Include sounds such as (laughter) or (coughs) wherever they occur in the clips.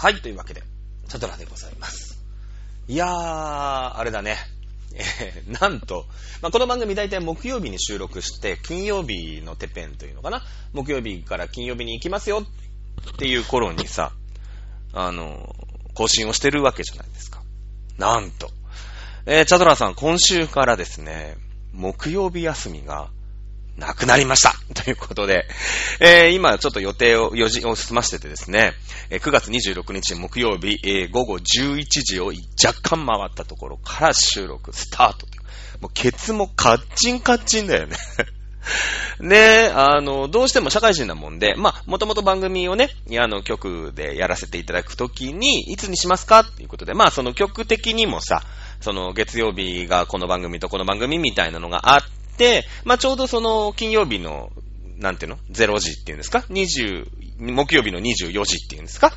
はい、というわけで、チャドラでございます。いやー、あれだね。えー、なんと、まあ、この番組大体木曜日に収録して、金曜日のてっぺんというのかな木曜日から金曜日に行きますよっていう頃にさ、あの、更新をしてるわけじゃないですか。なんと。えー、チャドラさん、今週からですね、木曜日休みがなくなりました (laughs) ということで、えー、今ちょっと予定を、予時を済ましててですね、えー9月26日木曜日、えー午後11時を若干回ったところから収録スタート。もうケツもカッチンカッチンだよね。(laughs) ねあの、どうしても社会人なもんで、まあ、もともと番組をね、あの、曲でやらせていただくときに、いつにしますかっていうことで、まあ、その曲的にもさ、その月曜日がこの番組とこの番組みたいなのがあって、まあ、ちょうどその金曜日の、なんていうの ?0 時っていうんですか ?20、木曜日の24時っていうんですか？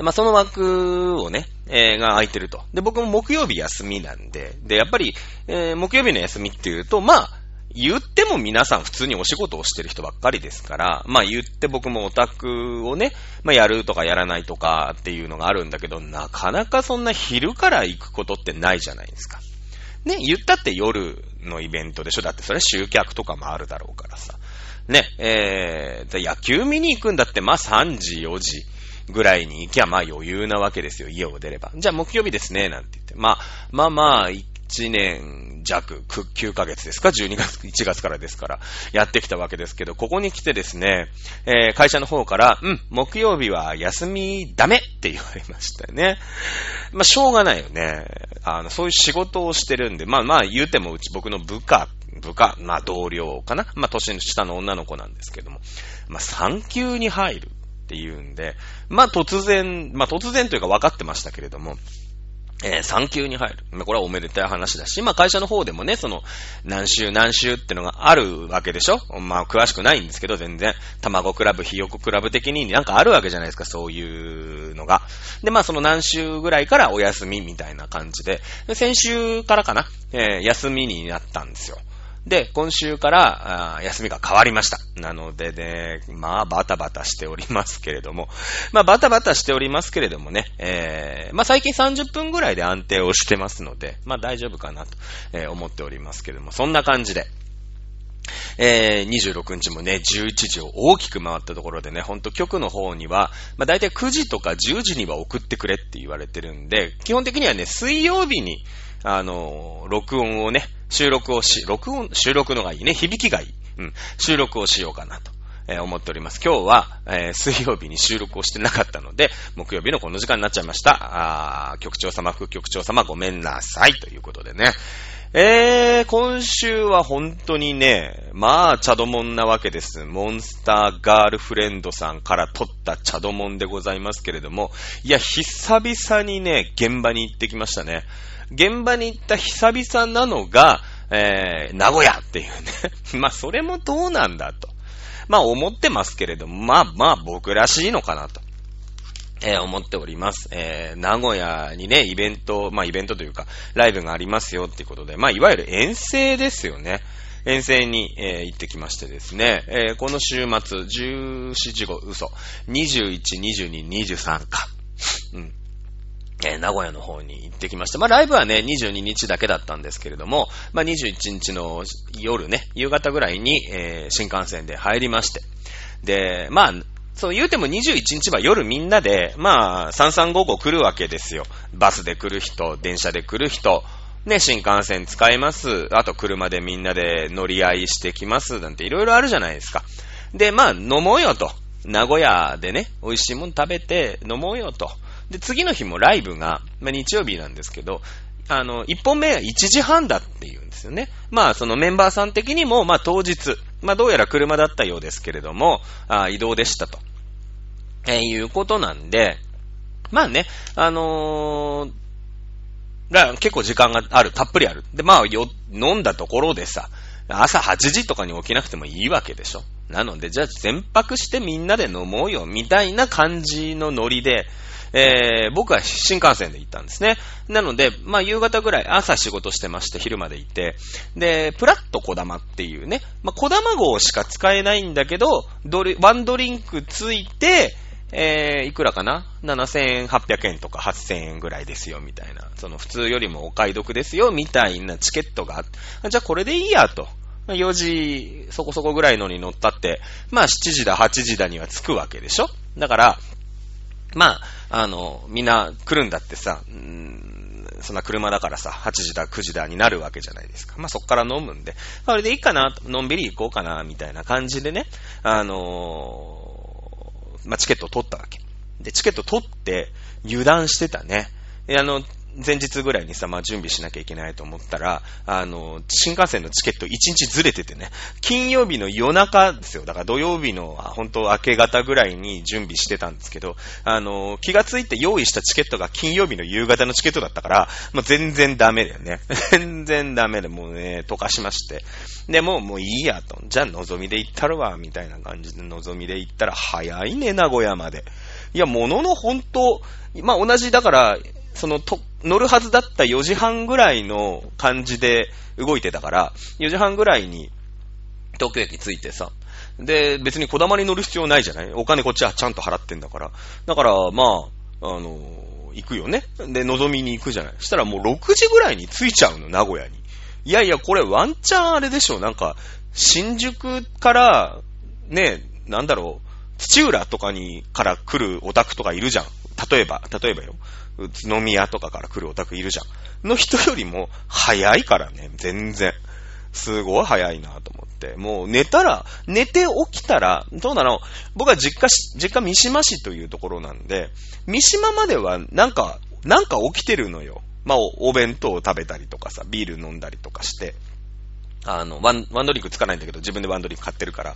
まあ、その枠をね、えーが空いてると。で、僕も木曜日休みなんで、で、やっぱり、えー木曜日の休みっていうと、まあ、言っても皆さん普通にお仕事をしてる人ばっかりですから、まあ言って僕もオタクをね、まあやるとかやらないとかっていうのがあるんだけど、なかなかそんな昼から行くことってないじゃないですか。ね、言ったって夜のイベントでしょだってそれ集客とかもあるだろうからさ。ね、えー、で野球見に行くんだって、まあ3時、4時ぐらいに行きゃまあ余裕なわけですよ、家を出れば。じゃあ木曜日ですね、なんて言って。まあ、まあまあ、1年弱、9ヶ月ですか ?12 月、(laughs) 1月からですから、やってきたわけですけど、ここに来てですね、えー会社の方から、うん、木曜日は休みダメって言われましたよね。(laughs) まあ、しょうがないよね。あの、そういう仕事をしてるんで、まあまあ言うてもうち僕の部下、部下、まあ同僚かな？まあ年下の女の子なんですけども、まあ産休に入るっていうんで、まあ突然、まあ突然というか分かってましたけれども、えー産休に入る。これはおめでたい話だし、まあ会社の方でもね、その、何週何週ってのがあるわけでしょ？まあ詳しくないんですけど、全然。卵クラブ、ひよこクラブ的になんかあるわけじゃないですか、そういうのが。で、まあその何週ぐらいからお休みみたいな感じで、で先週からかな、えー休みになったんですよ。で、今週からあ休みが変わりました。なのでね、まあバタバタしておりますけれども、(laughs) まあバタバタしておりますけれどもね、えー、まあ最近30分ぐらいで安定をしてますので、まあ大丈夫かなと、えー思っておりますけれども、そんな感じで、えー、26日もね、11時を大きく回ったところでね、ほんと局の方には、まあ大体9時とか10時には送ってくれって言われてるんで、基本的にはね、水曜日に、あの録音をね、収録をし、録音、収録のがいいね、響きがいい。うん、収録をしようかなと。え思っております。今日は、えー水曜日に収録をしてなかったので、木曜日のこの時間になっちゃいました。あー局長様、副局長様、ごめんなさい。ということでね。えー、今週は本当にね、まあ、チャドモンなわけです。モンスターガールフレンドさんから取ったチャドモンでございますけれども、いや、久々にね、現場に行ってきましたね。現場に行った久々なのが、えー、名古屋っていうね。(laughs) まあ、それもどうなんだと。まあ、思ってますけれども、まあまあ、僕らしいのかなと。えー思っております。えー名古屋にね、イベント、まあイベントというか、ライブがありますよっていうことで、まあいわゆる遠征ですよね。遠征に、えー行ってきましてですね、えーこの週末、14、15、嘘、21、22、23か。うん。えー名古屋の方に行ってきました。まあ、ライブはね、22日だけだったんですけれども、まあ、21日の夜ね、夕方ぐらいに、えー新幹線で入りまして。で、まあ、そう言うても21日は夜みんなで、まあ、3355来るわけですよ。バスで来る人、電車で来る人、ね、新幹線使います。あと車でみんなで乗り合いしてきます。なんていろいろあるじゃないですか。で、まあ、飲もうよと。名古屋でね、美味しいもの食べて飲もうよと。で、次の日もライブが、まあ、日曜日なんですけど、あの、1本目は1時半だっていうんですよね。まあ、そのメンバーさん的にも、まあ、当日、まあ、どうやら車だったようですけれども、あ移動でしたと。えーいうことなんで、まあね、あのーが結構時間がある、たっぷりある。で、まあ、よ、飲んだところでさ、朝8時とかに起きなくてもいいわけでしょ。なので、じゃあ全泊してみんなで飲もうよ、みたいな感じのノリで、えー、僕は新幹線で行ったんですね。なので、まあ夕方ぐらい朝仕事してまして昼まで行って、で、プラット小玉っていうね、まあ小玉号しか使えないんだけど、ドリ、ワンドリンクついて、えー、いくらかな ?7800 円とか8000円ぐらいですよ、みたいな。その普通よりもお買い得ですよ、みたいなチケットがあって、じゃあこれでいいや、と。4時そこそこぐらいのに乗ったって、まあ7時だ、8時だには着くわけでしょ？だから、まあ、あの、みんな来るんだってさ、んそんな車だからさ、8時だ、9時だになるわけじゃないですか。まあ、そっから飲むんで、それでいいかな、のんびり行こうかな、みたいな感じでね、あのー、まあ、チケットを取ったわけ。で、チケット取って、油断してたね。あの、前日ぐらいにさ、まあ、準備しなきゃいけないと思ったら、あの、新幹線のチケット1日ずれててね、金曜日の夜中ですよ。だから土曜日の本当明け方ぐらいに準備してたんですけど、あの、気がついて用意したチケットが金曜日の夕方のチケットだったから、もう全然ダメだよね。(laughs) 全然ダメで、もうね、溶かしまして。で、もう、もういいやと。じゃあ、のぞみで行ったるわ、みたいな感じで、のぞみで行ったら、早いね、名古屋まで。いや、ものの本当、まあ、同じ、だから、その、と、乗るはずだった4時半ぐらいの感じで動いてたから、4時半ぐらいに東京駅着いてさ、で、別にこだまに乗る必要ないじゃない？お金こっちはちゃんと払ってんだから。だから、まあ、あの、行くよね。で、望みに行くじゃない？そしたらもう6時ぐらいに着いちゃうの、名古屋に。いやいや、これワンチャンあれでしょ。なんか、新宿から、ね、なんだろう、土浦とかに、から来るオタクとかいるじゃん。例えば、例えばよ。宇都宮とかから来るオタクいるじゃん。の人よりも早いからね、全然。すごい早いなと思って。もう寝たら、寝て起きたら、どうなの？僕は実家実家三島市というところなんで、三島まではなんか、なんか起きてるのよ。まあお、お弁当を食べたりとかさ、ビール飲んだりとかして。あの、ワン、ワンドリンクつかないんだけど、自分でワンドリンク買ってるから。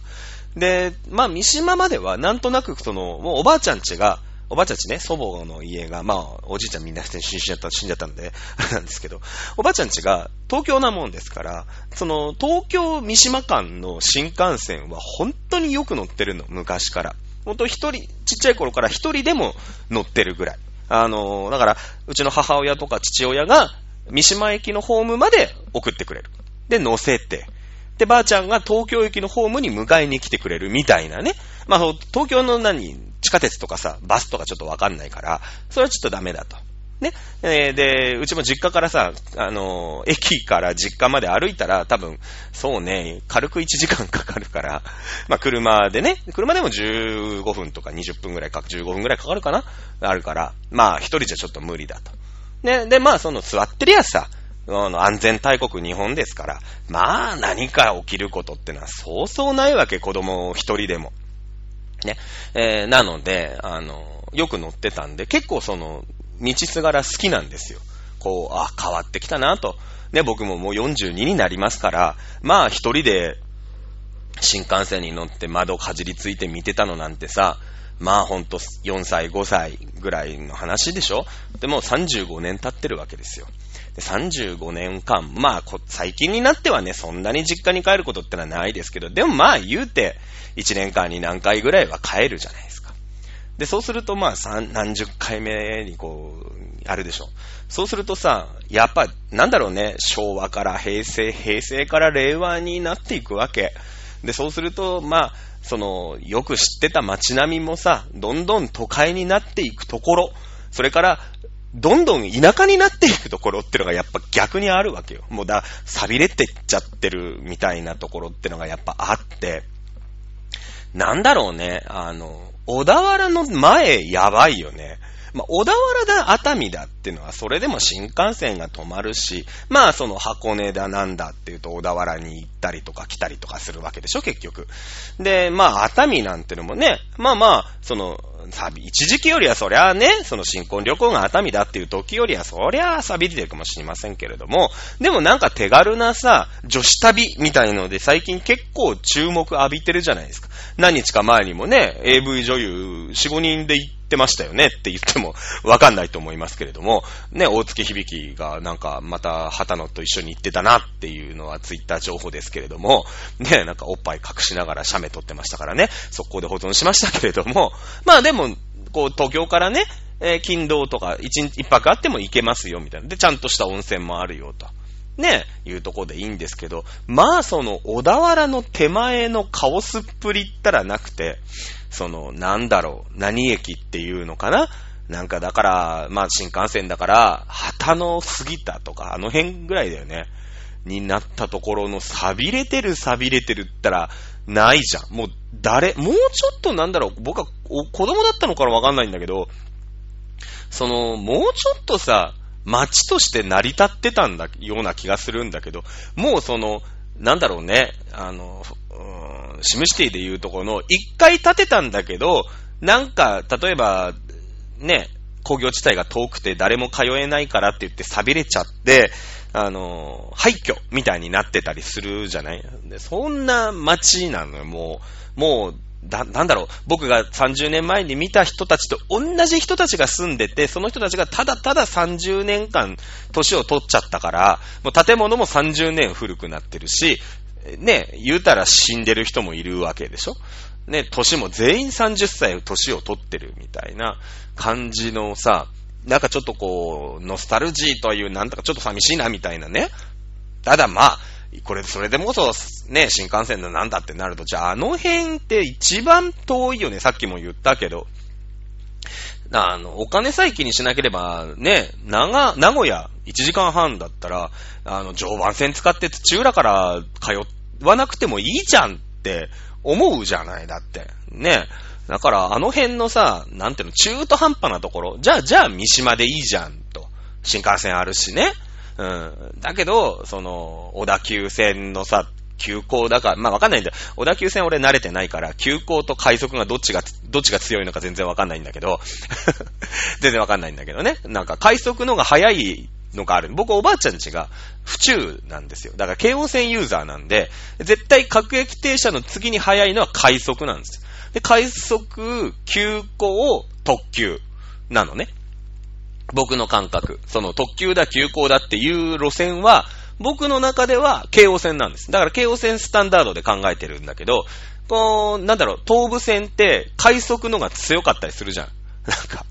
で、まあ、三島までは、なんとなく、その、もうおばあちゃんちが、おばあちゃんちね、祖母の家が、まあ、おじいちゃんみんな死んじゃった、死んじゃったんで、あ (laughs) れなんですけど、おばあちゃんちが東京なもんですから、その、東京三島間の新幹線は本当によく乗ってるの、昔から。本当一人、ちっちゃい頃から一人でも乗ってるぐらい。あの、だから、うちの母親とか父親が三島駅のホームまで送ってくれる。で、乗せて。で、ばあちゃんが東京駅のホームに迎えに来てくれるみたいなね。まあ、東京の何、地下鉄とかさ、バスとかちょっとわかんないから、それはちょっとダメだと。ね。えー、で、うちも実家からさ、あのー、駅から実家まで歩いたら多分、そうね、軽く1時間かかるから、(laughs) まあ車でね、車でも15分とか20分ぐらいか、15分ぐらいかかるかなあるから、まあ一人じゃちょっと無理だと。ね、で、まあその座ってるやつさ、あの、安全大国日本ですから、まあ何か起きることってのはそうそうないわけ、子供一人でも。ね。えー、なので、あの、よく乗ってたんで、結構その、道すがら好きなんですよ。こう、あ、変わってきたなと。ね、僕ももう42になりますから、まあ一人で新幹線に乗って窓かじりついて見てたのなんてさ、まあほんと4歳、5歳ぐらいの話でしょ？でも35年経ってるわけですよ。で35年間、まあ最近になってはね、そんなに実家に帰ることってのはないですけど、でもまあ言うて、1年間に何回ぐらいは帰るじゃないですか。で、そうするとまあ何十回目にこう、あるでしょ。そうするとさ、やっぱ、なんだろうね、昭和から平成、平成から令和になっていくわけ。で、そうすると、まあ、その、よく知ってた街並みもさ、どんどん都会になっていくところ、それから、どんどん田舎になっていくところってのがやっぱ逆にあるわけよ。もうだ、錆びれてっちゃってるみたいなところってのがやっぱあって、なんだろうね、あの、小田原の前やばいよね。まあ、小田原だ、熱海だっていうのは、それでも新幹線が止まるし、まあ、その箱根だなんだっていうと、小田原に行ったりとか来たりとかするわけでしょ、結局。で、まあ、熱海なんてのもね、まあまあ、その、一時期よりはそりゃあね、その新婚旅行が熱海だっていう時よりはそりゃあ錆びてるかもしれませんけれども、でもなんか手軽なさ、女子旅みたいので最近結構注目浴びてるじゃないですか。何日か前にもね、AV 女優4、5人で行ってましたよねって言っても (laughs) わかんないと思いますけれども、ね、大月響がなんかまた旗野と一緒に行ってたなっていうのはツイッター情報ですけれども、ね、なんかおっぱい隠しながら写メ撮ってましたからね、速攻で保存しましたけれども、まあでも、こう東京からね、えー、金土とか一日一泊あっても行けますよみたいな。で、ちゃんとした温泉もあるよと。ね、いうとこでいいんですけど、まあその小田原の手前のカオスっぷりったらなくて、その、なんだろう、何駅っていうのかな？なんかだから、まあ新幹線だから、旗の過ぎたとか、あの辺ぐらいだよね。になったところの錆びれてる錆びれてるったら、ないじゃん。もう誰、もうちょっとなんだろう、僕は子供だったのからわかんないんだけど、その、もうちょっとさ、街として成り立ってたんだ、ような気がするんだけど、もうその、なんだろうね、あの、シムシティで言うところの、一回建てたんだけど、なんか、例えば、ね、工業地帯が遠くて誰も通えないからって言って錆びれちゃって、あの、廃墟みたいになってたりするじゃない？でそんな街なのよ、もう、もう、だ、なんだろう、僕が30年前に見た人たちと同じ人たちが住んでて、その人たちがただただ30年間年を取っちゃったから、もう建物も30年古くなってるし、ね、言うたら死んでる人もいるわけでしょ？ね、年も全員30歳年を取ってるみたいな感じのさ、なんかちょっとこう、ノスタルジーという、なんとかちょっと寂しいなみたいなね。ただまあ、これ、それでもこそ、ね、新幹線だなんだってなると、じゃああの辺って一番遠いよね。さっきも言ったけど。あの、お金さえ気にしなければ、ね、長、名古屋1時間半だったら、あの、常磐線使って土浦から通わなくてもいいじゃんって思うじゃない、だって。ね。だから、あの辺のさ、なんていうの、中途半端なところ、じゃあ、じゃあ、三島でいいじゃん、と。新幹線あるしね。うん。だけど、その、小田急線のさ、急行だから、まあわかんないんだよ。小田急線俺慣れてないから、急行と快速がどっちが、どっちが強いのか全然わかんないんだけど、(laughs) 全然わかんないんだけどね。なんか快速のが早いのがある。僕おばあちゃんちが府中なんですよ。だから京王線ユーザーなんで、絶対各駅停車の次に早いのは快速なんですよ。で、快速、急行、特急なのね。僕の感覚。その特急だ、急行だっていう路線は、僕の中では京王線なんです。だから京王線スタンダードで考えてるんだけど、こう、なんだろう、東武線って快速のが強かったりするじゃん。(laughs) なんか、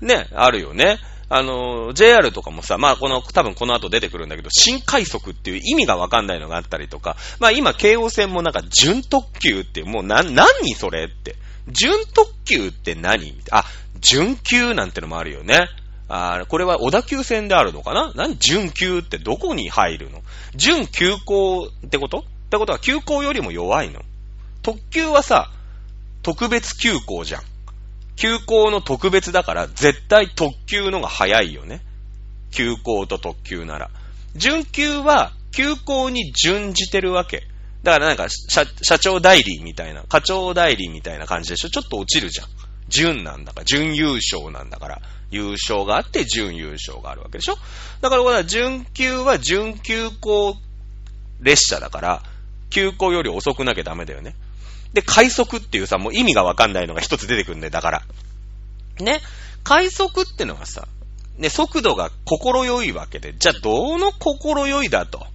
ね、あるよね。あの、JR とかもさ、まあこの、多分この後出てくるんだけど、新快速っていう意味がわかんないのがあったりとか、まあ今、京王線もなんか準特急ってもうな、何それって。準特急って何？あ、準急なんてのもあるよね。あこれは小田急線であるのかな？何？準急ってどこに入るの？準急行ってこと？ってことは急行よりも弱いの特急はさ、特別急行じゃん。急行の特別だから、絶対特急のが早いよね。急行と特急なら。準急は、急行に準じてるわけ。だからなんか、社、社長代理みたいな、課長代理みたいな感じでしょ？ちょっと落ちるじゃん。準なんだから、準優勝なんだから、優勝があって準優勝があるわけでしょ？だからこれは準急は準急行列車だから、急行より遅くなきゃダメだよね。で、快速っていうさ、もう意味がわかんないのが一つ出てくるんだよ、だから。ね？快速ってのはさ、ね、速度が心よいわけで、じゃあどの心よいだと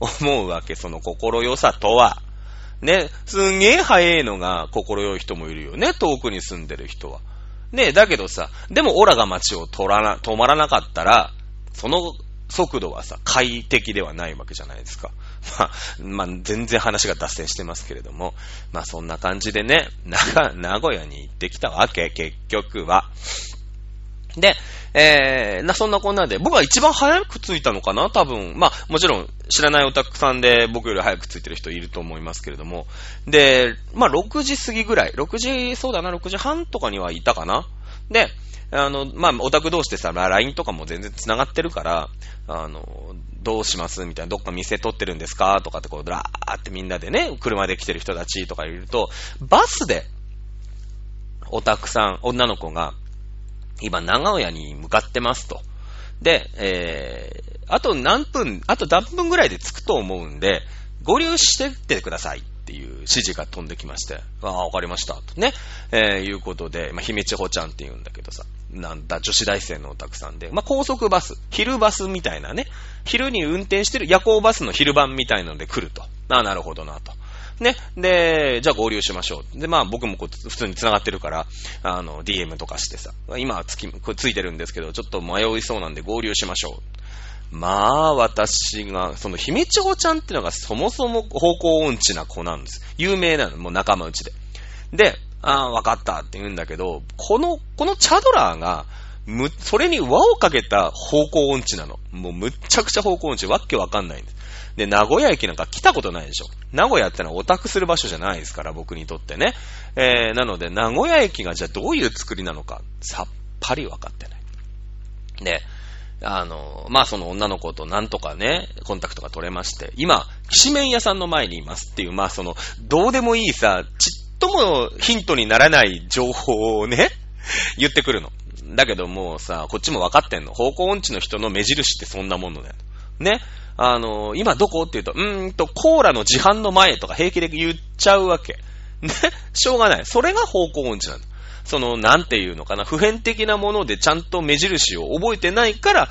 思うわけ、その心よさとは。ね、すんげえ速いのが心よい人もいるよね、遠くに住んでる人は。ね、だけどさ、でもオラが街を取らな、止まらなかったら、その速度はさ、快適ではないわけじゃないですか。まあ、まあ、全然話が脱線してますけれども、まあそんな感じでね、名古屋に行ってきたわけ、結局は。で、えー、な、そんなこんなで、僕は一番早く着いたのかな？多分。まあ、もちろん、知らないオタクさんで僕より早く着いてる人いると思いますけれども。で、まあ、6時過ぎぐらい。6時、そうだな、6時半とかにはいたかな？で、あの、まあ、オタク同士でさ、LINE とかも全然繋がってるから、あの、どうします？みたいな、どっか店取ってるんですか？とかってこう、ラーってみんなでね、車で来てる人たちとかいると、バスで、オタクさん、女の子が、今、長尾屋に向かってますと。で、えー、あと何分、あと何分ぐらいで着くと思うんで、合流してってくださいっていう指示が飛んできまして、ああ、わかりました。とね、えー、いうことで、まあ、姫千穂ちゃんって言うんだけどさ、なんだ、女子大生のおたくさんで、まあ、高速バス、昼バスみたいなね、昼に運転してる夜行バスの昼版みたいなので来ると。ああ、なるほどなと。ね。で、じゃあ合流しましょう。で、まあ僕もこう普通に繋がってるから、あの、DM とかしてさ、今はつき、これついてるんですけど、ちょっと迷いそうなんで合流しましょう。まあ、私が、その、姫千穂ちゃんっていうのがそもそも方向音痴な子なんです。有名なの、もう仲間内で。で、ああ、わかったって言うんだけど、この、このチャドラーが、む、それに輪をかけた方向音痴なの。もうむっちゃくちゃ方向音痴。わっけわかんないんです。で、名古屋駅なんか来たことないでしょ。名古屋ってのはオタクする場所じゃないですから、僕にとってね。えー、なので、名古屋駅がじゃあどういう作りなのか、さっぱりわかってない。で、あの、まあ、その女の子となんとかね、コンタクトが取れまして、今、きしめん屋さんの前にいますっていう、まあ、その、どうでもいいさ、ちっともヒントにならない情報をね、(laughs) 言ってくるの。だけどもうさ、こっちも分かってんの。方向音痴の人の目印ってそんなものだよ。ね。あの、今どこ？って言うと、うーんと、コーラの自販の前とか平気で言っちゃうわけ。ね？(laughs) しょうがない。それが方向音痴なんだ。その、なんていうのかな、普遍的なものでちゃんと目印を覚えてないから、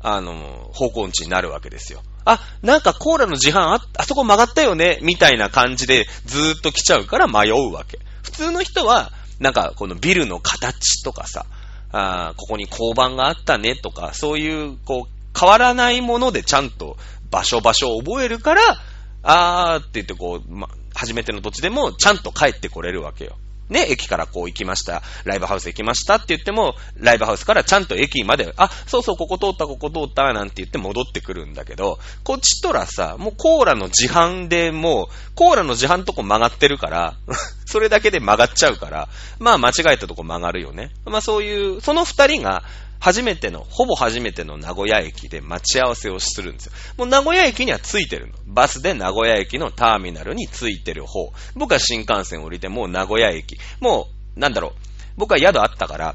あの、方向音痴になるわけですよ。あ、なんかコーラの自販あ、あそこ曲がったよね、みたいな感じでずーっと来ちゃうから迷うわけ。普通の人は、なんかこのビルの形とかさ、あここに交番があったねとか、そういう、こう、変わらないものでちゃんと場所場所を覚えるから、あーって言ってこう、ま、初めての土地でもちゃんと帰ってこれるわけよ。ね、駅からこう行きました、ライブハウス行きましたって言っても、ライブハウスからちゃんと駅まで、あ、そうそう、ここ通った、ここ通った、なんて言って戻ってくるんだけど、こっちとらさ、もうコーラの自販でもう、コーラの自販とこ曲がってるから、(laughs) それだけで曲がっちゃうから、まあ間違えたとこ曲がるよね。まあそういう、その二人が、初めての、ほぼ初めての名古屋駅で待ち合わせをするんですよ。もう名古屋駅には着いてるの。バスで名古屋駅のターミナルに着いてる方。僕は新幹線降りてもう名古屋駅。もう、なんだろう。僕は宿あったから、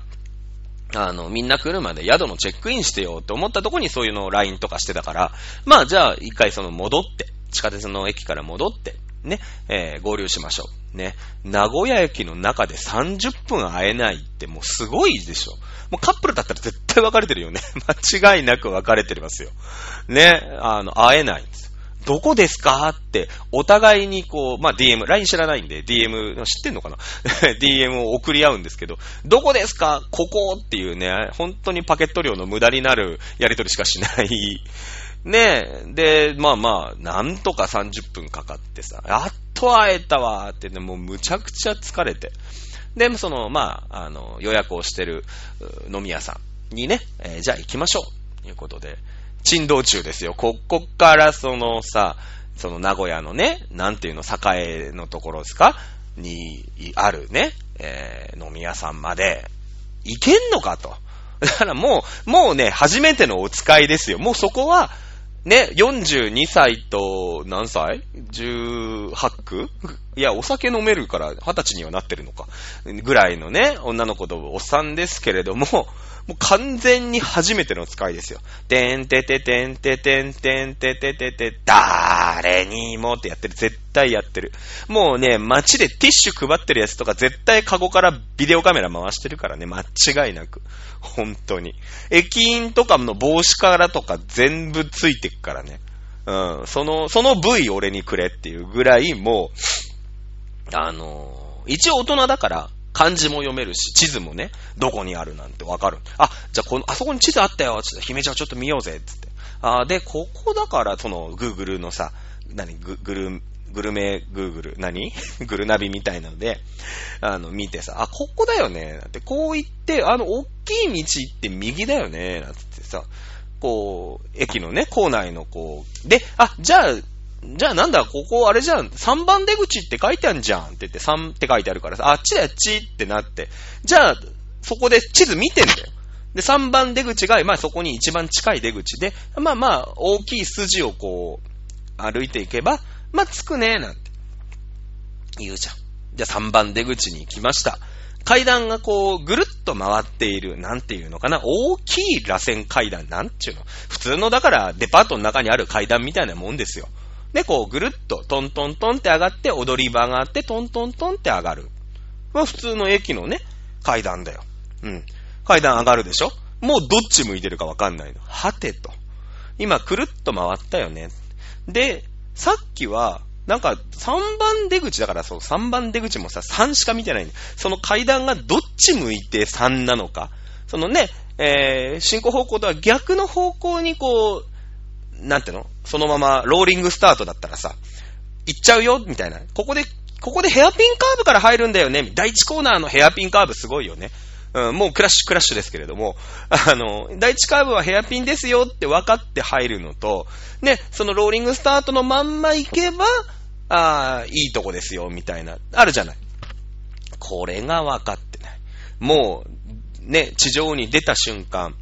あの、みんな来るまで宿のチェックインしてよって思ったとこにそういうのを LINE とかしてたから、まあじゃあ一回その戻って、地下鉄の駅から戻って、ね、えー、合流しましょう。ね、名古屋駅の中で30分会えないってもうすごいでしょ。もうカップルだったら絶対別れてるよね。(laughs) 間違いなく別れてますよ。ね、あの、会えないんです。どこですかって、お互いにこう、まあ、DM、LINE 知らないんで、DM、知ってんのかな (laughs) ?DM を送り合うんですけど、どこですか？ここっていうね、本当にパケット量の無駄になるやりとりしかしない。(laughs) ねで、まあまあ、なんとか30分かかってさ、やっと会えたわーってね、もうむちゃくちゃ疲れて。で、その、まあ、あの、予約をしてる飲み屋さんにね、えー、じゃあ行きましょう。ということで、珍道中ですよ。こ、こからそのさ、その名古屋のね、なんていうの、栄のところですか？にあるね、えー、飲み屋さんまで行けんのかと。(laughs) だからもう、もうね、初めてのお使いですよ。もうそこは、ね、42歳と何歳 ?18 区？いや、お酒飲めるから20歳にはなってるのか。ぐらいのね、女の子とおっさんですけれども、もう完全に初めての使いですよ。てんてててんててんてんてててて、だーれにもってやってる。絶対やってる。もうね、街でティッシュ配ってるやつとか絶対カゴからビデオカメラ回してるからね、間違いなく。本当に。駅員とかの帽子からとか全部ついてくからね。うん。その、その部位俺にくれっていうぐらい、もう、あの、一応大人だから、漢字も読めるし、地図もね、どこにあるなんてわかる。あ、じゃあこの、あそこに地図あったよつって、姫ちゃんちょっと見ようぜつって。あで、ここだから、その、グーグルのさ、何、ググル、グルメグーグル、何？(laughs) グルナビみたいなので、あの、見てさ、あ、ここだよね、なんて、こう行って、あの、大きい道行って右だよね、なんてさ、こう、駅のね、構内のこう、で、あ、じゃあ、じゃあなんだ、ここあれじゃん、3番出口って書いてあるじゃんって言って、3って書いてあるからさ、あっちだ、あっちってなって、じゃあ、そこで地図見てんだよ。で、3番出口が、まあそこに一番近い出口で、まあまあ、大きい筋をこう、歩いていけば、まあ、着くね、なんて言うじゃん。じゃあ3番出口に行きました。階段がこう、ぐるっと回っている、なんていうのかな、大きい螺旋階段、なんちゅうの。普通の、だから、デパートの中にある階段みたいなもんですよ。で、こう、ぐるっと、トントントンって上がって、踊り場があって、トントントンって上がる。まあ、普通の駅のね、階段だよ。うん。階段上がるでしょ？もうどっち向いてるかわかんないの。はてと。今、くるっと回ったよね。で、さっきは、なんか、3番出口だから、そう、3番出口もさ、3しか見てない。その階段がどっち向いて3なのか。そのね、えー、進行方向とは逆の方向にこう、なんていうの？そのままローリングスタートだったらさ、行っちゃうよ？みたいな。ここで、ここでヘアピンカーブから入るんだよね？第1コーナーのヘアピンカーブすごいよね。うん、もうクラッシュクラッシュですけれども、あの、第1カーブはヘアピンですよって分かって入るのと、ね、そのローリングスタートのまんま行けば、ああ、いいとこですよ、みたいな、あるじゃない。これが分かってない。もう、ね、地上に出た瞬間、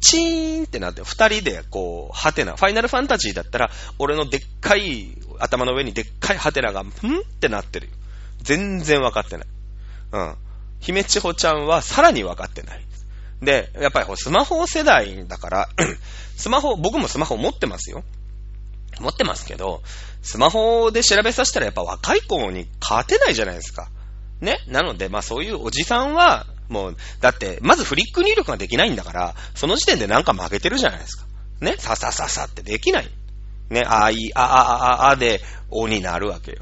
チーンってなって、二人でこう、ハテナ、ファイナルファンタジーだったら、俺のでっかい、頭の上にでっかいハテナが、んってなってるよ。全然分かってない。うん。姫千穂ちゃんはさらに分かってない。で、やっぱりスマホ世代だから、(clears throat) スマホ、僕もスマホ持ってますよ。持ってますけど、スマホで調べさせたらやっぱ若い子に勝てないじゃないですか。ね？なので、まあそういうおじさんは、もう、だって、まずフリック入力ができないんだから、その時点でなんか負けてるじゃないですか。ね？ささささってできない。ね、あい、あ、あ、あ、あで、おになるわけよ。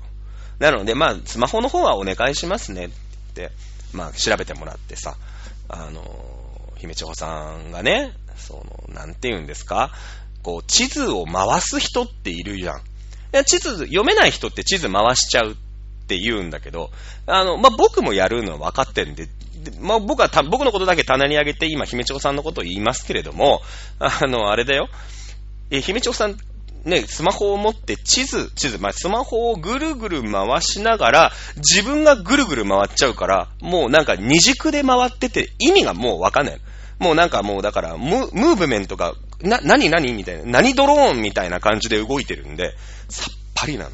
なので、まあ、スマホの方はお願いしますねって、まあ、調べてもらってさ、あの、姫千穂さんがね、その、なんて言うんですか、こう、地図を回す人っているじゃん。地図、読めない人って地図回しちゃうって言うんだけど、あの、まあ、僕もやるのは分かってるんで、まあ、僕はた、僕のことだけ棚に上げて、今、姫千穂さんのことを言いますけれども、あの、あれだよ。え、姫千穂さん、ね、スマホを持って地図、地図、まあ、スマホをぐるぐる回しながら、自分がぐるぐる回っちゃうから、もうなんか二軸で回ってて、意味がもうわかんない。もうなんかもうだから、ムムーブメントが、な、なになにみたいな、何ドローンみたいな感じで動いてるんで、さっぱりな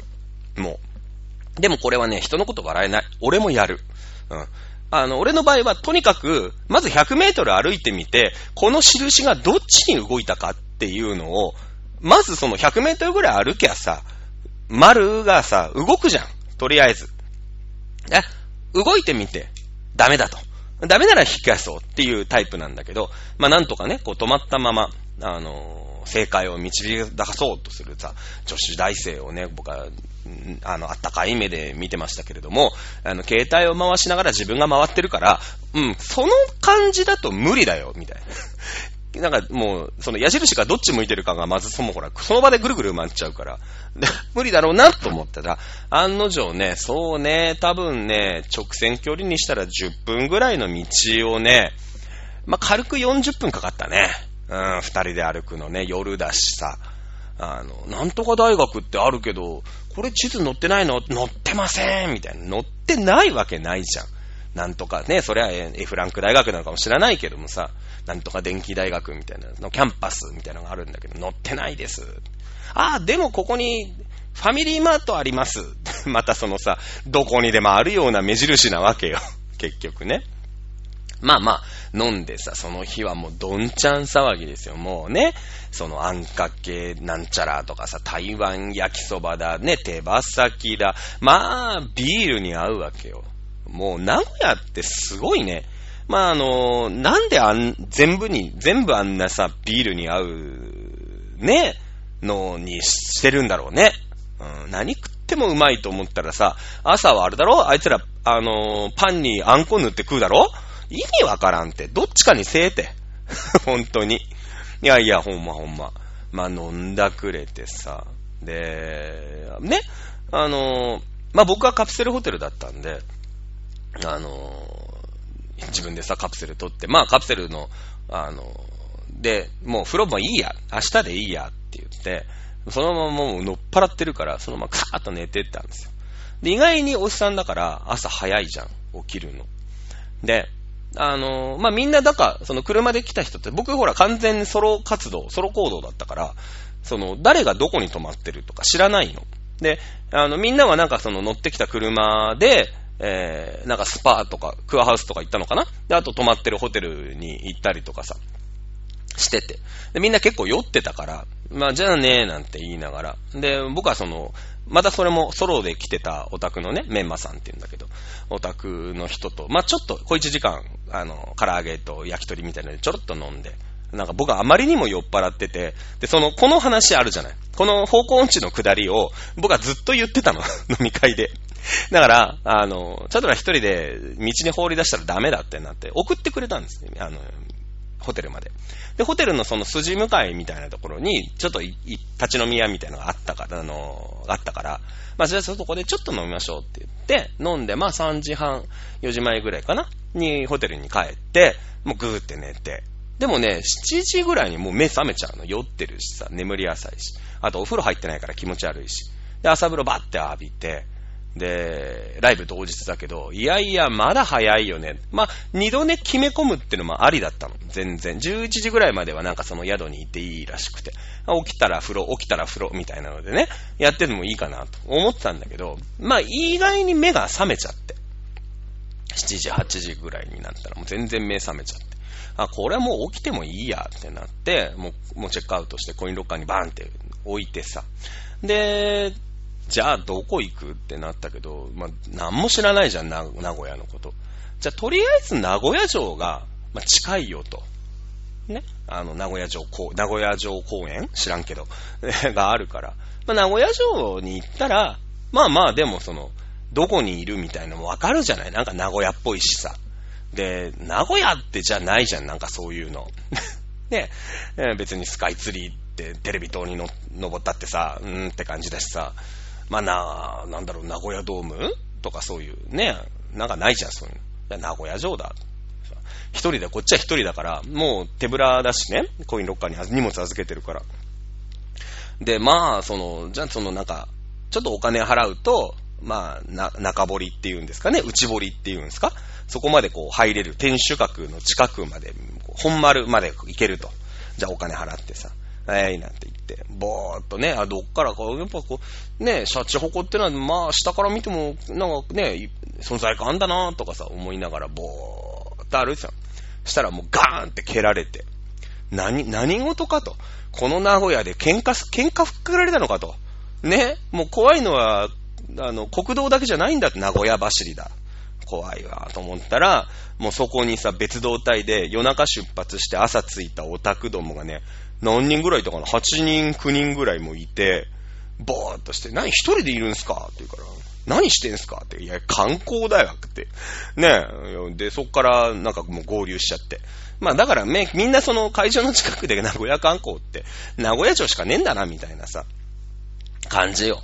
の。もう。でもこれはね、人のこと笑えない。俺もやる。うん。あの、俺の場合は、とにかく、まず100メートル歩いてみて、この印がどっちに動いたかっていうのを、まずその100メートルぐらい歩きゃさ、丸がさ、動くじゃん。とりあえず。え、動いてみて、ダメだと。ダメなら引き返そうっていうタイプなんだけど、まあなんとかね、こう止まったまま、あのー、正解を導き出そうとするさ、女子大生をね、僕は、あの、あったかい目で見てましたけれども、あの、携帯を回しながら自分が回ってるから、うん、その感じだと無理だよ、みたいな。(laughs) なんかもう、その矢印がどっち向いてるかがまずそもほら、その場でぐるぐる回っちゃうから、(laughs) 無理だろうなと思ったら、案の定ね、そうね、多分ね、直線距離にしたら10分ぐらいの道をね、まあ、軽く40分かかったね。うん、二人で歩くのね、夜だしさ。あの、なんとか大学ってあるけど、これ地図載ってないの？載ってませんみたいな。載ってないわけないじゃん。なんとかね、それは F フランク大学なのかもしれないけどもさ、なんとか電気大学みたいなの、キャンパスみたいなのがあるんだけど、載ってないです。ああ、でもここに、ファミリーマートあります。(laughs) またそのさ、どこにでもあるような目印なわけよ。結局ね。まあまあ、飲んでさ、その日はもうどんちゃん騒ぎですよ。もうね、そのあんかけなんちゃらとかさ、台湾焼きそばだ、ね、手羽先だ。まあ、ビールに合うわけよ。もう名古屋ってすごいね。まああの、なんであん、全部に、全部あんなさ、ビールに合う、ね、のにしてるんだろうね。うん、何食ってもうまいと思ったらさ、朝はあれだろ？あいつら、あのパンにあんこ塗って食うだろ？意味わからんって。どっちかにせえて。(laughs) 本当に。いやいや、ほんまほんま。まあ、飲んだくれてさ。で、ね、あのまあ、僕はカプセルホテルだったんで、あの自分でさ、カプセル取って、まあカプセルの、あの、で、もう風呂もいいや、明日でいいやって言って、そのままもう乗っ払ってるから、そのままカーッと寝てったんですよ。で、意外におっさんだから朝早いじゃん、起きるの。で、あのまあ、みんなだから、その車で来た人って、僕ほら完全にソロ活動、ソロ行動だったから、その、誰がどこに泊まってるとか知らないの。で、あの、みんなはなんかその乗ってきた車で、えー、なんかスパーとか、クアハウスとか行ったのかなで、あと泊まってるホテルに行ったりとかさ、してて。で、みんな結構酔ってたから、まあ、じゃあねーなんて言いながら。で、僕はその、またそれもソロで来てたオタクのね、メンマさんって言うんだけど、オタクの人と、まあ、ちょっと小一時間、あの、唐揚げと焼き鳥みたいなのでちょろっと飲んで、なんか僕はあまりにも酔っ払ってて、で、その、この話あるじゃない。この方向音痴の下りを僕はずっと言ってたの、(laughs) 飲み会で。だから、あの、チャドラ一人で道に放り出したらダメだってなって、送ってくれたんですね。あの、ホテルまで。で、ホテルのその筋向かいみたいなところに、ちょっと立ち飲み屋みたいなのがあったから、あの、あったから、まあ、じゃあそこでちょっと飲みましょうって言って、飲んで、まあ3時半、4時前ぐらいかなにホテルに帰って、もうぐーって寝て。でもね、7時ぐらいにもう目覚めちゃうの。酔ってるしさ、眠り浅いし。あとお風呂入ってないから気持ち悪いし。で、朝風呂バッて浴びて、で、ライブ当日だけど、いやいや、まだ早いよね。まあ、二度寝決め込むってのもありだったの。全然。11時ぐらいまではなんかその宿にいていいらしくて。起きたら風呂、起きたら風呂みたいなのでね、やっててもいいかなと思ってたんだけど、まあ、意外に目が覚めちゃって。7時、8時ぐらいになったらもう全然目覚めちゃって。あ、これはもう起きてもいいやってなって、もう、もうチェックアウトしてコインロッカーにバーンって置いてさ。で、じゃあどこ行くってなったけど、まあ、何も知らないじゃん、名古屋のこと。じゃあとりあえず名古屋城が、まあ、近いよと。ね。あの、名古屋城公、名古屋城公園？知らんけど、(laughs) があるから。まあ、名古屋城に行ったら、まあまあでもその、どこにいるみたいなのもわかるじゃない？なんか名古屋っぽいしさ。で、名古屋ってじゃないじゃん、なんかそういうの。(laughs) ね、別にスカイツリーってテレビ塔にの登ったってさ、うーんって感じだしさ、まあな、なんだろう、名古屋ドーム？とかそういうね、なんかないじゃん、そういうの。名古屋城だ。一人で、こっちは一人だから、もう手ぶらだしね、コインロッカーに荷物預けてるから。で、まあ、その、じゃあそのなんか、ちょっとお金払うと、まあ、な、中堀っていうんですかね、内堀っていうんですか？そこまでこう入れる天守閣の近くまで、本丸まで行けると。じゃあお金払ってさ。えい、なんて言って、ぼーっとね、あ、どっからこう、やっぱこう、ね、シャチホコってのは、まあ、下から見ても、なんかね、存在感あんだなとかさ、思いながら、ぼーっと歩いてた。したらもうガーンって蹴られて、何、何事かと。この名古屋で喧嘩、喧嘩ふっかけられたのかと。ね、もう怖いのは、あの、国道だけじゃないんだって、名古屋走りだ。怖いわ、と思ったら、もうそこにさ、別動隊で夜中出発して朝着いたオタクどもがね、何人ぐらいいたかな ?8 人、9人ぐらいもいて、ぼーっとして、何一人でいるんすか？って言うから、何してんすか？って、いや、観光だよって。ねえで、そっからなんかもう合流しちゃって。まあだからね、みんなその会場の近くで名古屋観光って、名古屋城しかねえんだな、みたいなさ、感じよ。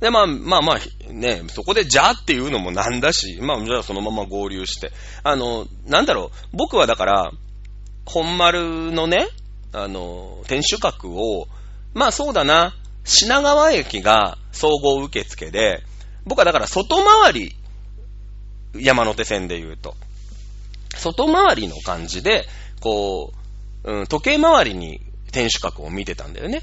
で、まあ、まあまあ、ね、そこでじゃあっていうのもなんだし、まあ、じゃあそのまま合流して。あの、なんだろう、僕はだから、本丸のね、あの、天守閣を、まあそうだな、品川駅が総合受付で、僕はだから外回り、山手線で言うと、外回りの感じで、こう、うん、時計回りに天守閣を見てたんだよね。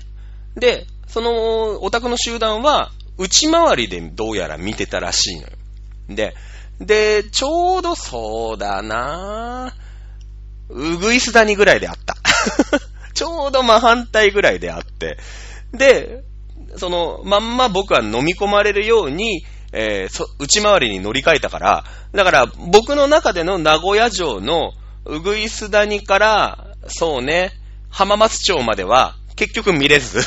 で、そのオタクの集団は、内回りでどうやら見てたらしいのよ。で、で、ちょうどそうだなぁうぐいす谷ぐらいであった。(laughs) ちょうど真反対ぐらいであって。で、その、まんま僕は飲み込まれるように、えー、内回りに乗り換えたから、だから僕の中での名古屋城のうぐいす谷から、そうね、浜松町までは結局見れず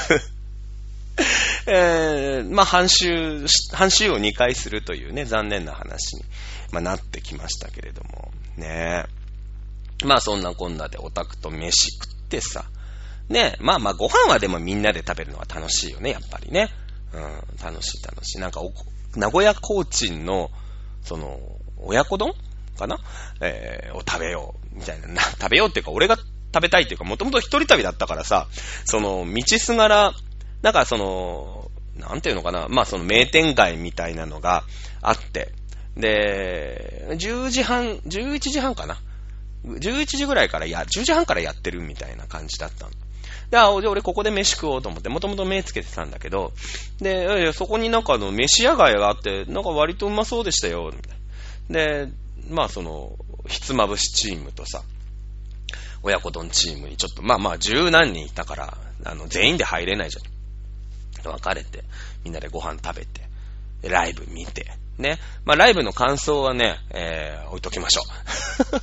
(laughs) えー、まあ、半周、半周を2回するというね、残念な話に、まあ、なってきましたけれども、ねまあ、そんなこんなでオタクと飯食ってさ、ねまあまあ、ご飯はでもみんなで食べるのは楽しいよね、やっぱりね。うん、楽しい楽しい。なんか名古屋コーチンの、その、親子丼かな？えー、を食べよう、みたいな。な (laughs) 食べようっていうか、俺が食べたいっていうか、もともと一人旅だったからさ、その、道すがら、なんかその、なんていうのかな、まあその名店街みたいなのがあって、で、10時半、11時半かな。11時ぐらいからや、10時半からやってるみたいな感じだったの。で、あ、俺ここで飯食おうと思って、もともと目つけてたんだけど、で、そこになんかあの、飯屋街があって、なんか割とうまそうでしたよ、みたいな。で、まあその、ひつまぶしチームとさ、親子丼チームにちょっと、まあまあ十何人いたから、あの、全員で入れないじゃん。分かれて、みんなでご飯食べて、ライブ見て、ね。まあ、ライブの感想はね、えー、置いときましょう。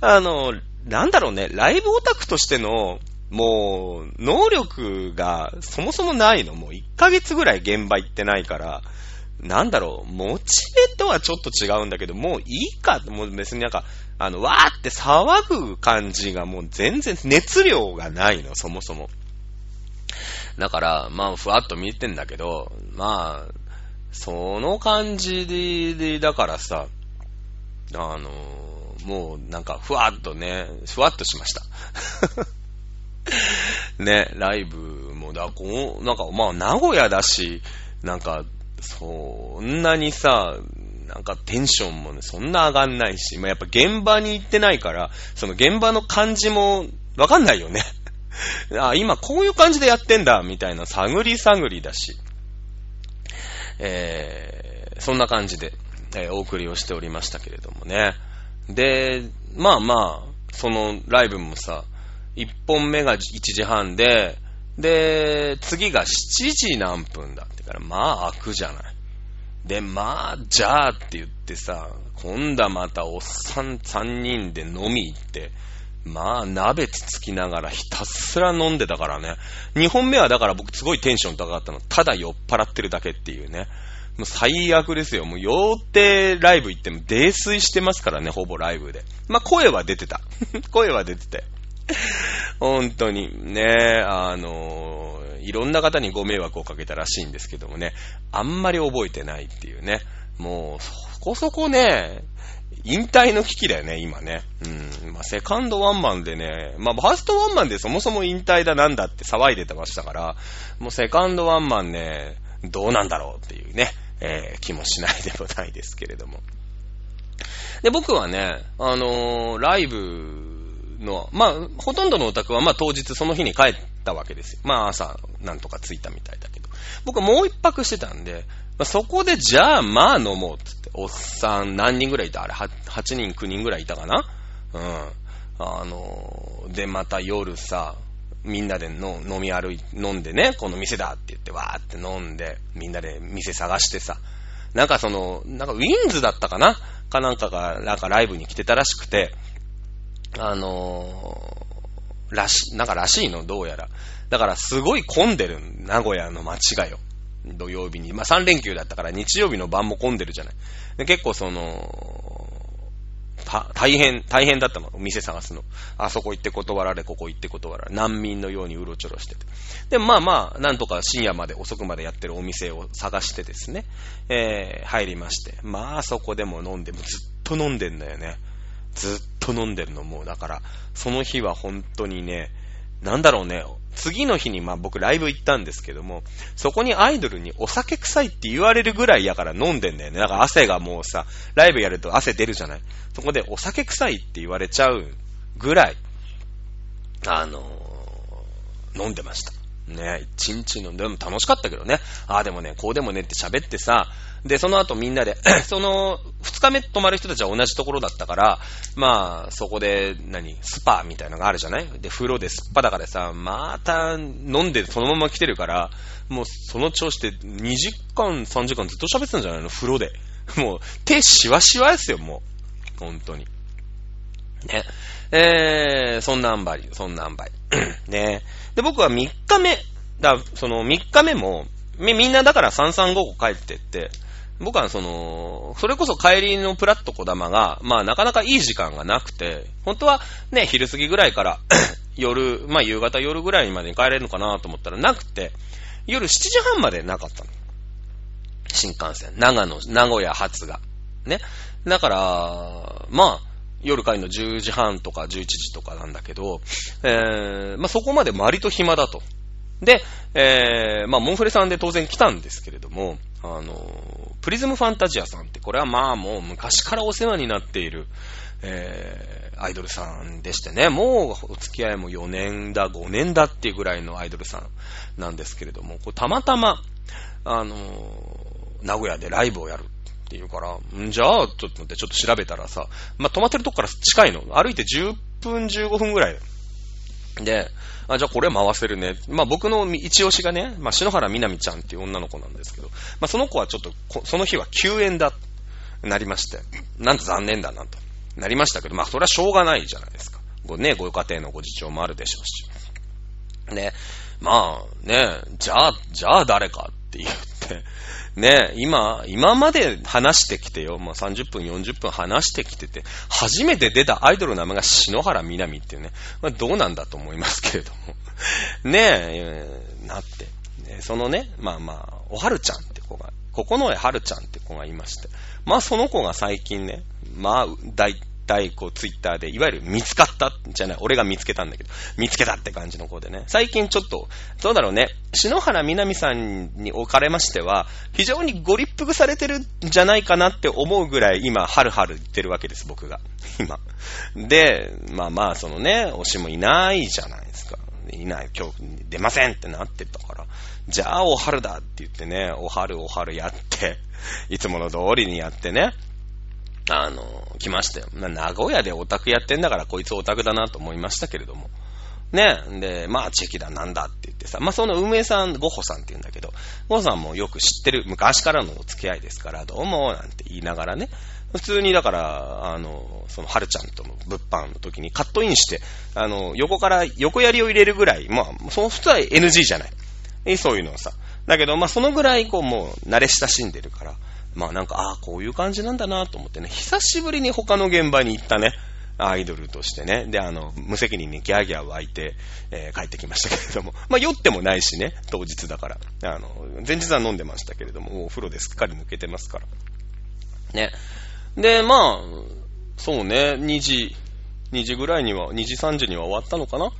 (laughs) あの、なんだろうね、ライブオタクとしての、もう、能力がそもそもないの。もう1ヶ月ぐらい現場行ってないから、なんだろう、モチベとはちょっと違うんだけど、もういいか、もう別になんか、あの、わーって騒ぐ感じがもう全然熱量がないの、そもそも。だから、まあ、ふわっと見てんだけど、まあ、その感じで、でだからさ、あの、もうなんか、ふわっとね、ふわっとしました。(laughs) ね、ライブも、だこう、なんか、まあ、名古屋だし、なんか、そんなにさ、なんかテンションもね、そんな上がんないし、まあ、やっぱ現場に行ってないから、その現場の感じもわかんないよね。(laughs) あ、今こういう感じでやってんだ、みたいな探り探りだし。えー、そんな感じで、えーお送りをしておりましたけれどもね。で、まあまあ、そのライブもさ、1本目が1時半で、で、次が7時何分だってから、まあ開くじゃない。で、まあ、じゃあって言ってさ、今度はまたおっさん3人で飲み行って、まあ、鍋つつきながらひたすら飲んでたからね。2本目はだから僕すごいテンション高かったの。ただ酔っ払ってるだけっていうね。もう最悪ですよ。もう酔ってライブ行っても泥酔してますからね、ほぼライブで。まあ声は出てた。(laughs) 声は出てて。本当にねえ、あのいろんな方にご迷惑をかけたらしいんですけどもね、あんまり覚えてないっていうね。もう、そこそこね、引退の危機だよね、今ね。うん。まあ、セカンドワンマンでね、まあ、ファーストワンマンでそもそも引退だなんだって騒いでてましたから、もうセカンドワンマンね、どうなんだろうっていうね、えー気もしないでもないですけれども。で、僕はね、あのーライブの、まあ、ほとんどのオタクは、まあ、当日その日に帰ったわけですよ。まあ、朝、なんとか着いたみたいだけど。僕はもう一泊してたんで、ま、そこで、じゃあ、まあ飲もうっつって、おっさん何人ぐらいいた？あれ、8人、9人ぐらいいたかな？うん。あので、また夜さ、みんなでの飲み歩い、飲んでね、この店だって言って、わーって飲んで、みんなで店探してさ、なんかその、なんかウィンズだったかな？かなんかが、なんかライブに来てたらしくて、あのーらし、なんからしいの、どうやら。だからすごい混んでる、名古屋の街がよ。土曜日に。まあ3連休だったから日曜日の晩も混んでるじゃない。で結構その、た大変、大変だったの、お店探すの。あそこ行って断られ、ここ行って断られ、難民のようにうろちょろしてて。で、まあまあ、なんとか深夜まで遅くまでやってるお店を探してですね、えー、入りまして。まあそこでも飲んで、ずっと飲んでんだよね。ずっと飲んでるのもう、だから、その日は本当にね、なんだろうね、次の日にまあ僕ライブ行ったんですけども、そこにアイドルにお酒臭いって言われるぐらいやから飲んでんだよね。だから汗がもうさ、ライブやると汗出るじゃない。そこでお酒臭いって言われちゃうぐらい、あのー飲んでました。ね一日飲んでも楽しかったけどね。ああでもね、こうでもねって喋ってさ、で、その後みんなで、(clears throat) その、二日目泊まる人たちは同じところだったから、まあ、そこで、何、スパみたいなのがあるじゃない？で、風呂ですっぱだからさ、また飲んでそのまま来てるから、もうその調子で2時間、3時間ずっと喋ってたんじゃないの？風呂で。(laughs) もう、手しわしわですよ、もう。本当に。ね。えー、そんなあんばい、そんなあんばい。(clears throat) ね。で、僕は3日目、だ、その3日目も、みみんなだから3355帰ってって、僕はその、それこそ帰りのプラット小玉が、まあなかなかいい時間がなくて、本当はね、昼過ぎぐらいから (coughs) 夜、まあ夕方夜ぐらいまでに帰れるのかなと思ったらなくて、夜7時半までなかったの。新幹線。長野、名古屋発が。ね。だから、まあ、夜帰るの10時半とか11時とかなんだけど、えー、まあそこまで割と暇だと。で、えー、まあモンフレさんで当然来たんですけれども、あの、プリズムファンタジアさんって、これはまあもう昔からお世話になっている、えー、アイドルさんでしてね、もうお付き合いも4年だ、5年だっていうぐらいのアイドルさんなんですけれども、こうたまたま、あの、名古屋でライブをやるっていうから、ん？じゃあ、ちょっと待って、ちょっと調べたらさ、まあ、泊まってるとこから近いの。歩いて10分、15分ぐらい。で、あ、じゃあこれ回せるね。まあ、僕の一押しがね、まあ、篠原みなみちゃんっていう女の子なんですけど、まあ、その子はちょっと、その日は休園だ、なりまして、なんと残念だなと、なりましたけど、まあ、それはしょうがないじゃないですか。ごね、ご家庭のご事情もあるでしょうし。ね、まあね、じゃあ、じゃあ誰かって言って、ね、今、今まで話してきてよ、まあ、30分、40分話してきてて、初めて出たアイドルの名前が篠原みなみっていうね、まあ、どうなんだと思いますけれども。(laughs) ねえ、なって。そのね、まあまあ、おはるちゃんって子が、ここのえはるちゃんって子がいまして、まあその子が最近ね、まあ、大体こうツイッターで、いわゆる見つかったじゃない、俺が見つけたんだけど、見つけたって感じの子でね、最近ちょっと、どうだろうね、篠原みなみさんにおかれましては、非常にご立腹されてるんじゃないかなって思うぐらい、今、はるはる言ってるわけです、僕が。今。で、まあまあ、そのね、推しもいないじゃないですか。いない、今日出ませんってなってたから、じゃあお春だって言ってね、お春お春やって、いつもの通りにやってね、あの、来ましたよ。名古屋でオタクやってんだからこいつオタクだなと思いましたけれども。ね。で、まあ、チェキだなんだって言ってさ、まあ、その運営さん、ゴッホさんって言うんだけど、ゴッホさんもよく知ってる、昔からのお付き合いですから、どうも、なんて言いながらね、普通にだから、あの、その、はるちゃんとの物販の時にカットインして、あの、横から横槍を入れるぐらい、まあ、その普通は NG じゃない。そういうのはさ。だけど、まあ、そのぐらい、こう、もう、慣れ親しんでるから、まあ、なんか、ああ、こういう感じなんだなと思ってね、久しぶりに他の現場に行ったね、アイドルとしてね。で、あの、無責任にギャーギャー湧いて、えー、帰ってきましたけれども。(laughs) まあ、酔ってもないしね、当日だから。あの、前日は飲んでましたけれども、お風呂ですっかり抜けてますから。ね。で、まあ、そうね、2時、2時ぐらいには、2時3時には終わったのかな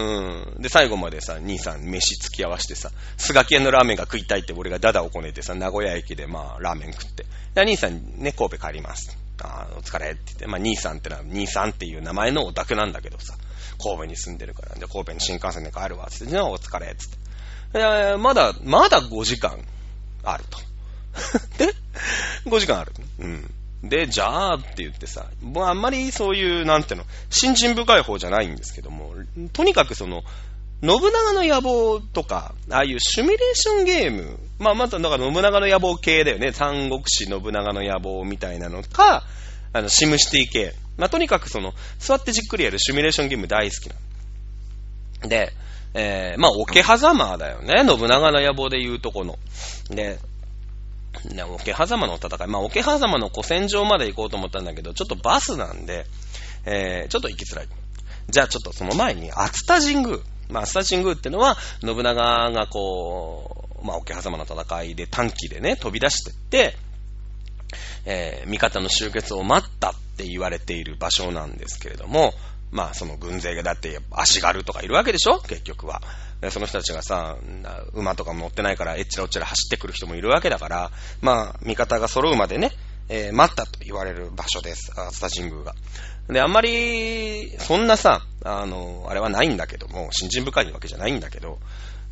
うん。で、最後までさ、兄さん飯付き合わしてさ、スガキ屋のラーメンが食いたいって俺がダダをこねてさ、名古屋駅でまあ、ラーメン食って。で、兄さんね、神戸帰ります。あお疲れって言って、まあ、兄さんってのは、兄さんっていう名前のオタクなんだけどさ、神戸に住んでるから、で、神戸に新幹線で帰るわ、つって、じゃあお疲れ、つって。えまだ、まだ5時間あると。(laughs) で、5時間ある。うん。で、じゃあって言ってさ、もうあんまりそういう、なんていうの、新人深い方じゃないんですけども、とにかくその、信長の野望とか、ああいうシミュレーションゲーム、まあ、また、だから信長の野望系だよね。三国志信長の野望みたいなのか、あの、シムシティ系。まあ、とにかくその、座ってじっくりやるシミュレーションゲーム大好きなので、えー、まあ、桶狭間だよね。信長の野望で言うとこの。で、ね、桶狭間の戦い。まあ、桶狭間の古戦場まで行こうと思ったんだけど、ちょっとバスなんで、えー、ちょっと行きづらい。じゃあちょっとその前に、熱田神宮。まあ、熱田神宮ってのは、信長がこう、まあ、桶狭間の戦いで短期でね、飛び出してって、えー、味方の集結を待ったって言われている場所なんですけれども、まあ、その軍勢がだって足軽とかいるわけでしょ？結局は。その人たちがさ、馬とかも乗ってないから、えっちらおっちら走ってくる人もいるわけだから、まあ、味方が揃うまでね、えー、待ったと言われる場所です。熱田神宮が。で、あんまり、そんなさ、あの、あれはないんだけども、新人深いわけじゃないんだけど、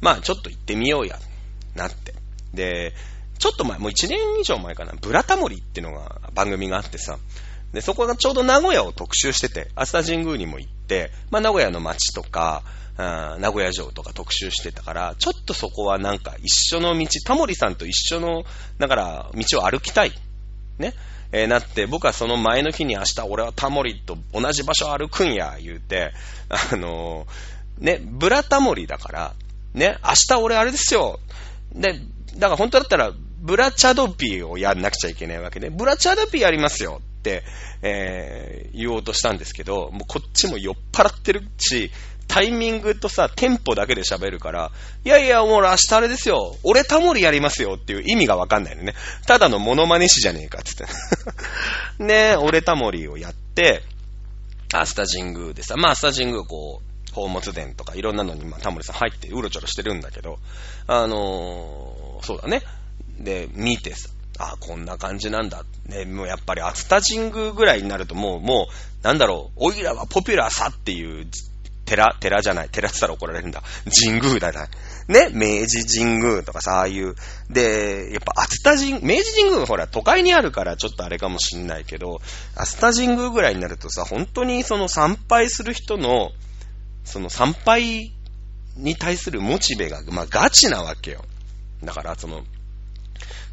まあ、ちょっと行ってみようや、なって。で、ちょっと前、もう1年以上前かな、ブラタモリっていうのが、番組があってさ、で、そこがちょうど名古屋を特集してて、熱田神宮にも行って、まあ、名古屋の街とか、名古屋城とか特集してたから、ちょっとそこはなんか一緒の道、タモリさんと一緒の、だから道を歩きたい。ね。えー、なって、僕はその前の日に明日俺はタモリと同じ場所歩くんや、言うて、あのー、ね、ブラタモリだから、ね、明日俺あれですよ。で、だから本当だったら、ブラチャドピーをやんなくちゃいけないわけで、ブラチャドピーやりますよって、えー、言おうとしたんですけど、もうこっちも酔っ払ってるし、タイミングとさ、テンポだけで喋るから、いやいや、もう明日あれですよ。俺タモリやりますよっていう意味がわかんないのね。ただのモノマネ師じゃねえかって言って。(laughs) ね俺タモリをやって、アスタ神宮でさ、まあアスタ神宮こう、宝物殿とかいろんなのに、まあタモリさん入ってうろちょろしてるんだけど、あのー、そうだね。で、見てさ、あこんな感じなんだ。ね、もうやっぱりアスタ神宮ぐらいになるともう、もう、なんだろう、オイラはポピュラーさっていう寺、寺じゃない、寺って言ったら怒られるんだ。神宮だな。ね、明治神宮とかさ、ああいう。で、やっぱ熱田神、明治神宮ほら都会にあるからちょっとあれかもしんないけど、熱田神宮ぐらいになるとさ、本当にその参拝する人の、その参拝に対するモチベが、まあガチなわけよ。だからその、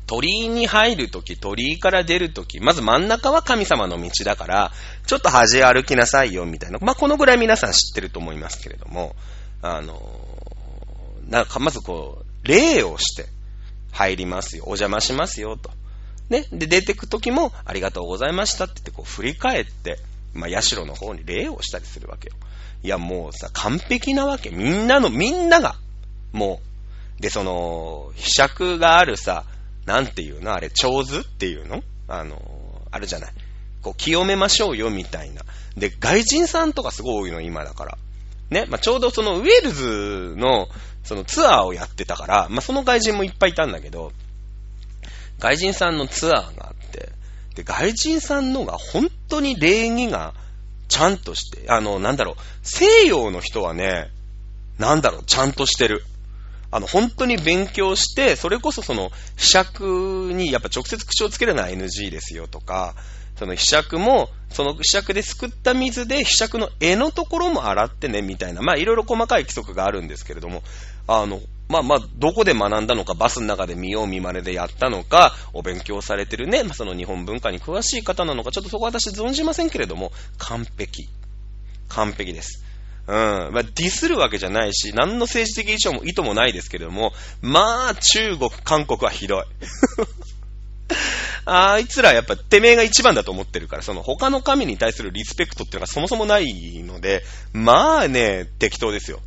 鳥居に入るとき、鳥居から出るとき、まず真ん中は神様の道だから、ちょっと端歩きなさいよ、みたいな。まあ、このぐらい皆さん知ってると思いますけれども、あの、なんかまずこう、礼をして、入りますよ。お邪魔しますよ、と。ね。で、出てく時も、ありがとうございましたって言って、こう、振り返って、まあ、社の方に礼をしたりするわけよ。いや、もうさ、完璧なわけ。みんなの、みんなが、もう、で、その、被釈があるさ、なんていうの？あれ、長図っていうの？あの、あるじゃない？こう、清めましょうよ、みたいな。で、外人さんとかすごい多いの、今だから。ね、まあ、ちょうどそのウェールズの、そのツアーをやってたから、まあ、その外人もいっぱいいたんだけど、外人さんのツアーがあって、で、外人さんのが本当に礼儀がちゃんとして、あの、なんだろう、西洋の人はね、なんだろう、ちゃんとしてる。あの、本当に勉強して、それこそその、被釈にやっぱ直接口をつけるのは NG ですよとか、その被釈も、その被釈ですくった水で被釈の絵のところも洗ってね、みたいな、まあいろいろ細かい規則があるんですけれども、あの、まあまあ、どこで学んだのか、バスの中で見よう見まねでやったのか、お勉強されてるね、まあ、その日本文化に詳しい方なのか、ちょっとそこは私存じませんけれども、完璧。完璧です。うん。まあ、ディスるわけじゃないし、何の政治的意図も意図もないですけれども、まあ、中国、韓国はひどい。(laughs) あいつらやっぱてめえが一番だと思ってるから、その他の神に対するリスペクトっていうのがそもそもないので、まあね、適当ですよ。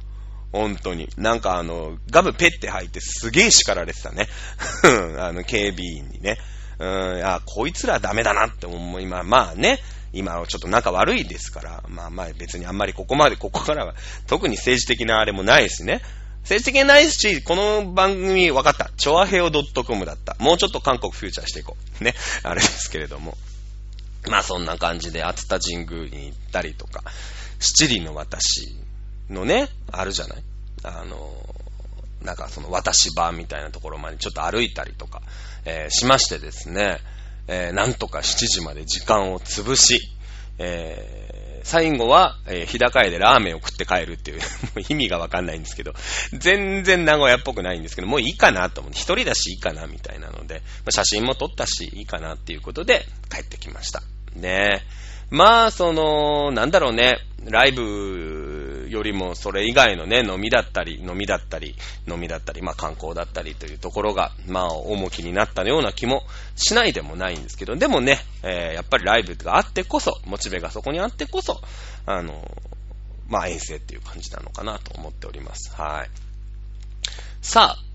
本当に。なんかあの、ガブペって吐いてすげえ叱られてたね。(laughs) あの、警備員にね。うん、あ、こいつらダメだなって思い、まあまあね、今はちょっと仲悪いですから、まあまあ別にあんまりここまで、ここからは特に政治的なあれもないしね。政治的なないし、この番組分かった。チョアヘオ .com だった。もうちょっと韓国フューチャーしていこう。ね。あれですけれども。まあそんな感じで、熱田神宮に行ったりとか、七里の私のね、あるじゃない？あの、なんかその私場みたいなところまでちょっと歩いたりとか、えー、しましてですね、えー、なんとか7時まで時間を潰し、えー、最後は、えー、日高屋でラーメンを食って帰るってい (laughs) う意味がわかんないんですけど、全然名古屋っぽくないんですけど、もういいかなと思って、一人だしいいかなみたいなので、写真も撮ったし、いいかなっていうことで帰ってきました。ねまあ、その、なんだろうね、ライブよりもそれ以外のね、飲みだったり、飲みだったり、飲みだったり、まあ観光だったりというところが、まあ重きになったような気もしないでもないんですけど、でもね、えー、やっぱりライブがあってこそ、モチベがそこにあってこそ、あの、まあ遠征っていう感じなのかなと思っております。はい。さあ、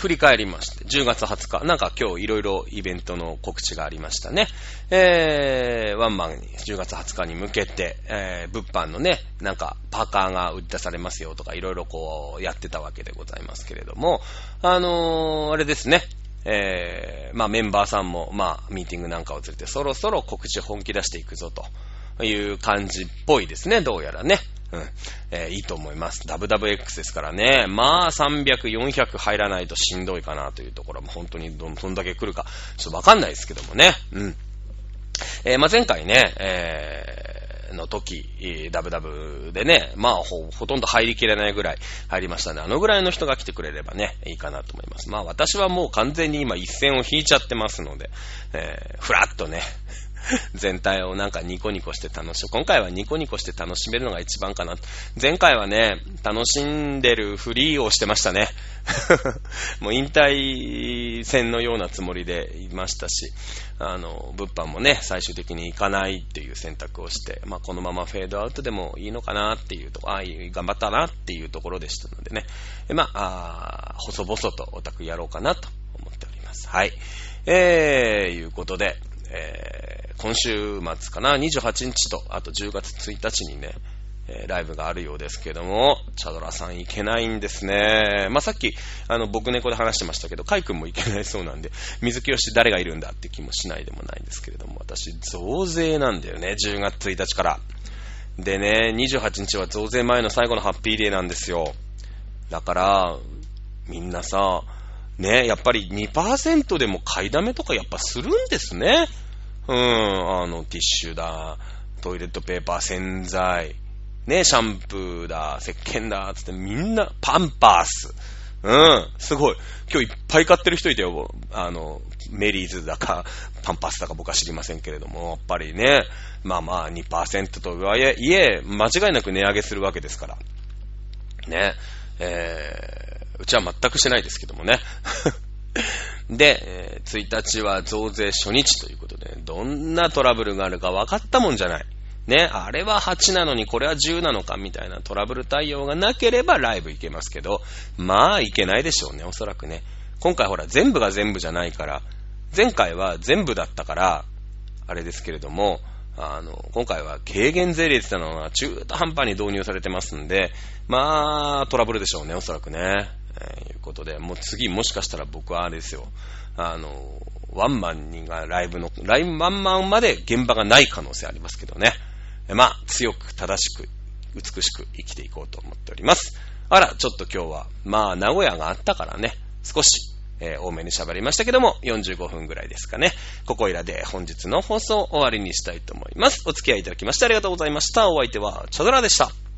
振り返りまして、10月20日、なんか今日いろいろイベントの告知がありましたね。えー、ワンマンに10月20日に向けて、えー、物販のね、なんかパーカーが売り出されますよとかいろいろこうやってたわけでございますけれども、あのー、あれですね、えー、まあメンバーさんも、まあミーティングなんかを連れてそろそろ告知本気出していくぞという感じっぽいですね、どうやらね。うん。えー、いいと思います。WWX ですからね。まあ、300、400入らないとしんどいかなというところも本当にどんどんだけ来るか、ちょっとわかんないですけどもね。うん。えー、まあ、前回ね、えー、の時、ダブダブでね、まあほ、ほとんど入りきれないぐらい入りましたね。あのぐらいの人が来てくれればね、いいかなと思います。まあ私はもう完全に今一線を引いちゃってますので、えー、ふらっとね、(laughs) 全体をなんかニコニコして楽しむ。今回はニコニコして楽しめるのが一番かな。前回はね、楽しんでるフリーをしてましたね。(laughs) もう引退戦のようなつもりでいましたし、あの、物販もね、最終的に行かないっていう選択をして、まあ、このままフェードアウトでもいいのかなっていうとこ、ああ、頑張ったなっていうところでしたのでね、でまあ、あ細々とオタクやろうかなと思っております。はい。えー、いうことで、えー、今週末かな、28日と、あと10月1日にね、え、ライブがあるようですけども、チャドラさん行けないんですね。まあ、さっき、あの、僕猫で話してましたけど、カイ君も行けないそうなんで、水木よし誰がいるんだって気もしないでもないんですけれども、私、増税なんだよね、10月1日から。でね、28日は増税前の最後のハッピーデーなんですよ。だから、みんなさ、ね、やっぱり2%でも買いだめとかやっぱするんですね。うん、あの、ティッシュだ、トイレットペーパー、洗剤、ね、シャンプーだ、石鹸だ、つってみんな、パンパース。うん、すごい。今日いっぱい買ってる人いたよ。あの、メリーズだか、パンパスだか僕は知りませんけれども、やっぱりね、まあまあ2%とはいえ、間違いなく値上げするわけですから。ね、えー、うちは全くしてないですけどもね。(laughs) で、えー1日は増税初日ということで、どんなトラブルがあるか分かったもんじゃない。ね、あれは8なのにこれは10なのかみたいなトラブル対応がなければライブ行けますけど、まあ行けないでしょうね、おそらくね。今回ほら全部が全部じゃないから、前回は全部だったから、あれですけれども、あの、今回は軽減税率なのが中途半端に導入されてますんで、まあ、トラブルでしょうね、おそらくね。えーいうことで、もう次もしかしたら僕はあれですよ、あの、ワンマンにがライブの、ライブワンマンまで現場がない可能性ありますけどね。まあ、強く正しく、美しく生きていこうと思っております。あら、ちょっと今日は、まあ、名古屋があったからね、少し、えー多めに喋りましたけども、45分ぐらいですかね。ここいらで本日の放送終わりにしたいと思います。お付き合いいただきましてありがとうございました。お相手は、チャドラでした。